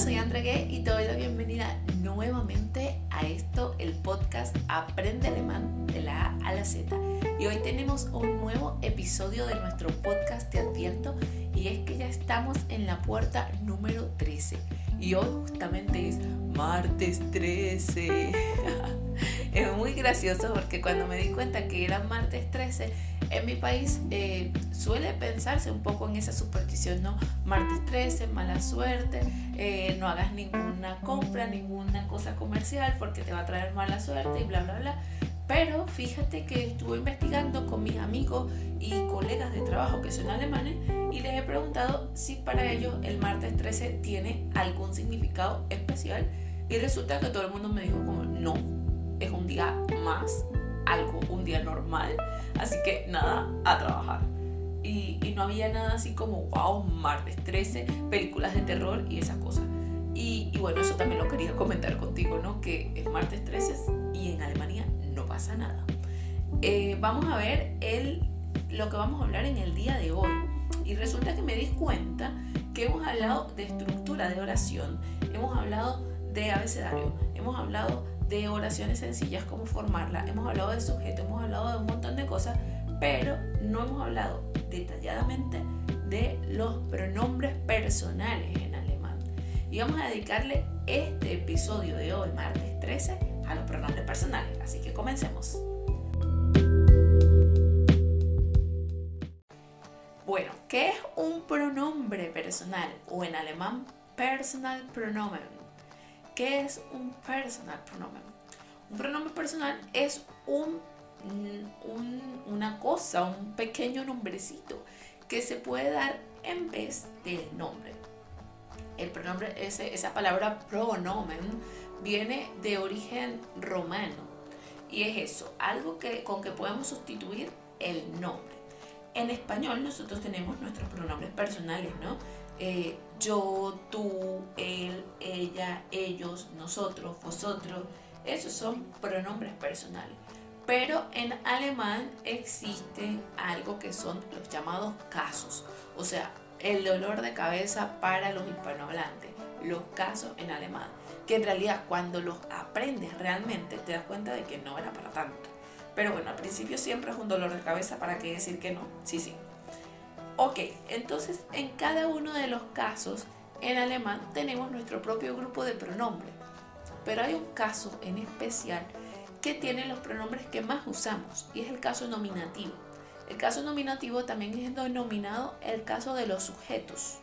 soy André y te doy la bienvenida nuevamente a esto, el podcast Aprende Alemán de la A a la Z. Y hoy tenemos un nuevo episodio de nuestro podcast Te Advierto y es que ya estamos en la puerta número 13. Y hoy justamente es martes 13. es muy gracioso porque cuando me di cuenta que era martes 13, en mi país eh, suele pensarse un poco en esa superstición, ¿no? Martes 13, mala suerte, eh, no hagas ninguna compra, ninguna cosa comercial porque te va a traer mala suerte y bla, bla, bla. Pero fíjate que estuve investigando con mis amigos y colegas de trabajo que son alemanes y les he preguntado si para ellos el martes 13 tiene algún significado especial y resulta que todo el mundo me dijo como no, es un día más, algo, un día normal. Así que nada, a trabajar. Y, no había nada así como, wow, martes 13, películas de terror y esas cosas. Y, bueno, eso también lo quería comentar contigo, ¿no? Que es martes 13 y en Alemania no pasa nada. Eh, vamos a ver el, lo que vamos a hablar en el día de hoy. Y resulta que me di cuenta que hemos hablado de estructura de oración, hemos hablado de abecedario, hemos hablado de oraciones sencillas, como formarla, hemos hablado de sujeto, hemos hablado de un montón de cosas, pero no hemos hablado detalladamente de los pronombres personales en alemán. Y vamos a dedicarle este episodio de hoy, martes 13, a los pronombres personales. Así que comencemos. Bueno, ¿qué es un pronombre personal o en alemán personal pronomen? ¿Qué es un personal pronomen? Un pronombre personal es un, una cosa, un pequeño nombrecito que se puede dar en vez del nombre. El pronombre, esa palabra pronomen, viene de origen romano y es eso, algo que, con que podemos sustituir el nombre. En español nosotros tenemos nuestros pronombres personales, ¿no? Eh, yo, tú, él, ella, ellos, nosotros, vosotros. Esos son pronombres personales. Pero en alemán existe algo que son los llamados casos. O sea, el dolor de cabeza para los hispanohablantes. Los casos en alemán. Que en realidad cuando los aprendes realmente te das cuenta de que no era para tanto. Pero bueno, al principio siempre es un dolor de cabeza. ¿Para qué decir que no? Sí, sí. Ok, entonces en cada uno de los casos en alemán tenemos nuestro propio grupo de pronombres, pero hay un caso en especial que tiene los pronombres que más usamos y es el caso nominativo. El caso nominativo también es denominado el caso de los sujetos.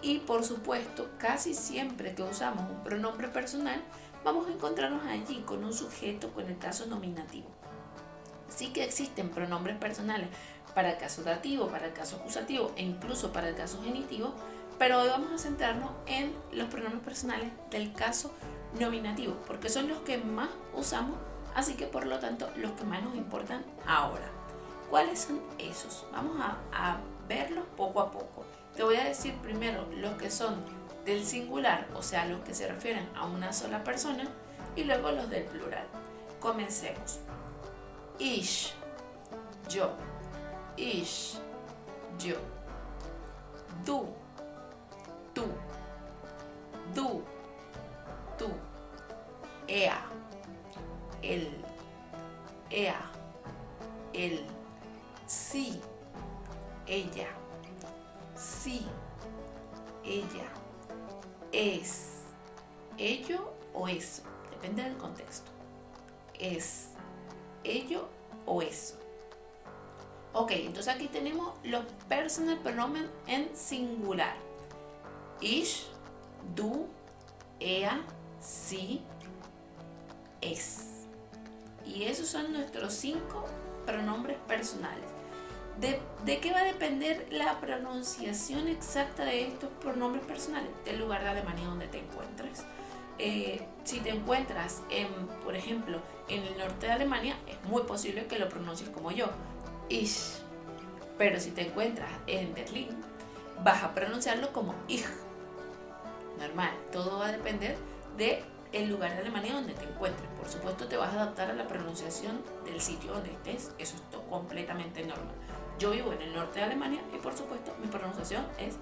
Y por supuesto, casi siempre que usamos un pronombre personal, vamos a encontrarnos allí con un sujeto con el caso nominativo. Sí que existen pronombres personales para el caso dativo, para el caso acusativo e incluso para el caso genitivo, pero hoy vamos a centrarnos en los pronombres personales del caso nominativo, porque son los que más usamos, así que por lo tanto los que más nos importan ahora. ¿Cuáles son esos? Vamos a, verlos poco a poco. Te voy a decir primero los que son del singular, o sea, los que se refieren a una sola persona, y luego los del plural. Comencemos. Ich, yo, ich, yo. Du, tú, du, tú. Ea, él, ea, él. Sí, ella, sí, ella. Es, ello o eso. Depende del contexto. Es, ello o eso. Ok, entonces aquí tenemos los personal pronomen en singular. Ich, du, ea, sie, es. Y esos son nuestros cinco pronombres personales. ¿De, ¿De, qué va a depender la pronunciación exacta de estos pronombres personales? Del lugar de Alemania donde te encuentres. Eh, si te encuentras en, por ejemplo, en el norte de Alemania, es muy posible que lo pronuncies como yo ich. Pero si te encuentras en Berlín, vas a pronunciarlo como ich. Normal, todo va a depender de el lugar de Alemania donde te encuentres. Por supuesto, te vas a adaptar a la pronunciación del sitio donde estés. Eso es completamente normal. Yo vivo en el norte de Alemania y por supuesto mi pronunciación es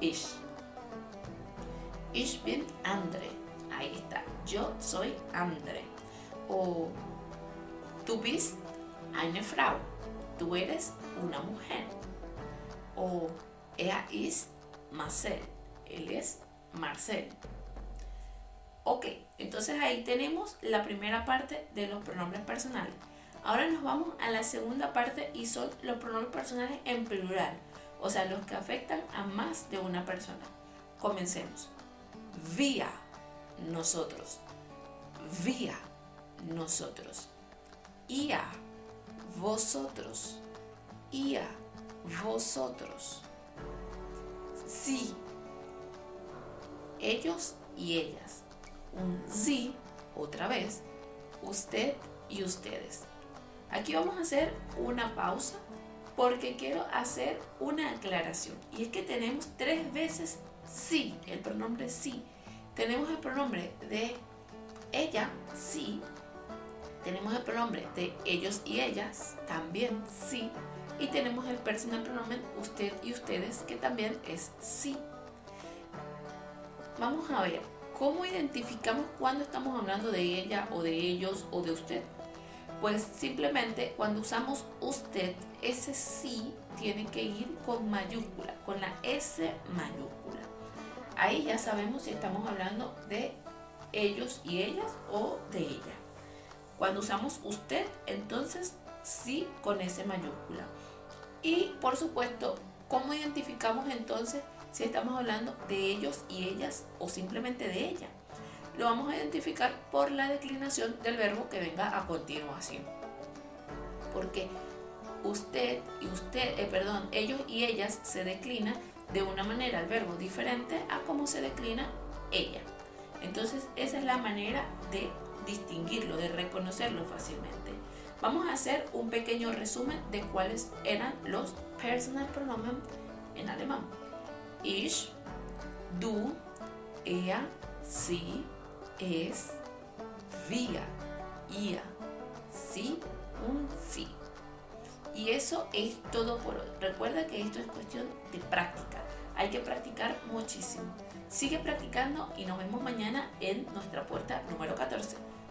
ich. Ich bin Andre. Ahí está. Yo soy Andre. O du bist eine Frau. Tú eres una mujer. O er ist Marcel. Él es Marcel. Ok, entonces ahí tenemos la primera parte de los pronombres personales. Ahora nos vamos a la segunda parte y son los pronombres personales en plural, o sea, los que afectan a más de una persona. Comencemos. Vía, nosotros. Vía, nosotros. Ia, vosotros. Ia, vosotros. Sí, ellos y ellas un sí otra vez, usted y ustedes. Aquí vamos a hacer una pausa porque quiero hacer una aclaración. Y es que tenemos tres veces sí, el pronombre sí. Tenemos el pronombre de ella, sí. Tenemos el pronombre de ellos y ellas, también sí. Y tenemos el personal pronomen usted y ustedes, que también es sí. Vamos a ver ¿Cómo identificamos cuando estamos hablando de ella o de ellos o de usted? Pues simplemente cuando usamos usted, ese sí tiene que ir con mayúscula, con la S mayúscula. Ahí ya sabemos si estamos hablando de ellos y ellas o de ella. Cuando usamos usted, entonces sí con S mayúscula. Y por supuesto, ¿cómo identificamos entonces si estamos hablando de ellos y ellas o simplemente de ella. Lo vamos a identificar por la declinación del verbo que venga a continuación. Porque usted y usted, eh, perdón, ellos y ellas se declina de una manera el verbo diferente a cómo se declina ella. Entonces esa es la manera de distinguirlo, de reconocerlo fácilmente. Vamos a hacer un pequeño resumen de cuáles eran los personal pronomen en alemán ich, du, er, sie, es, wir, ihr, sí, un sí. Y eso es todo por hoy. Recuerda que esto es cuestión de práctica. Hay que practicar muchísimo. Sigue practicando y nos vemos mañana en nuestra puerta número 14.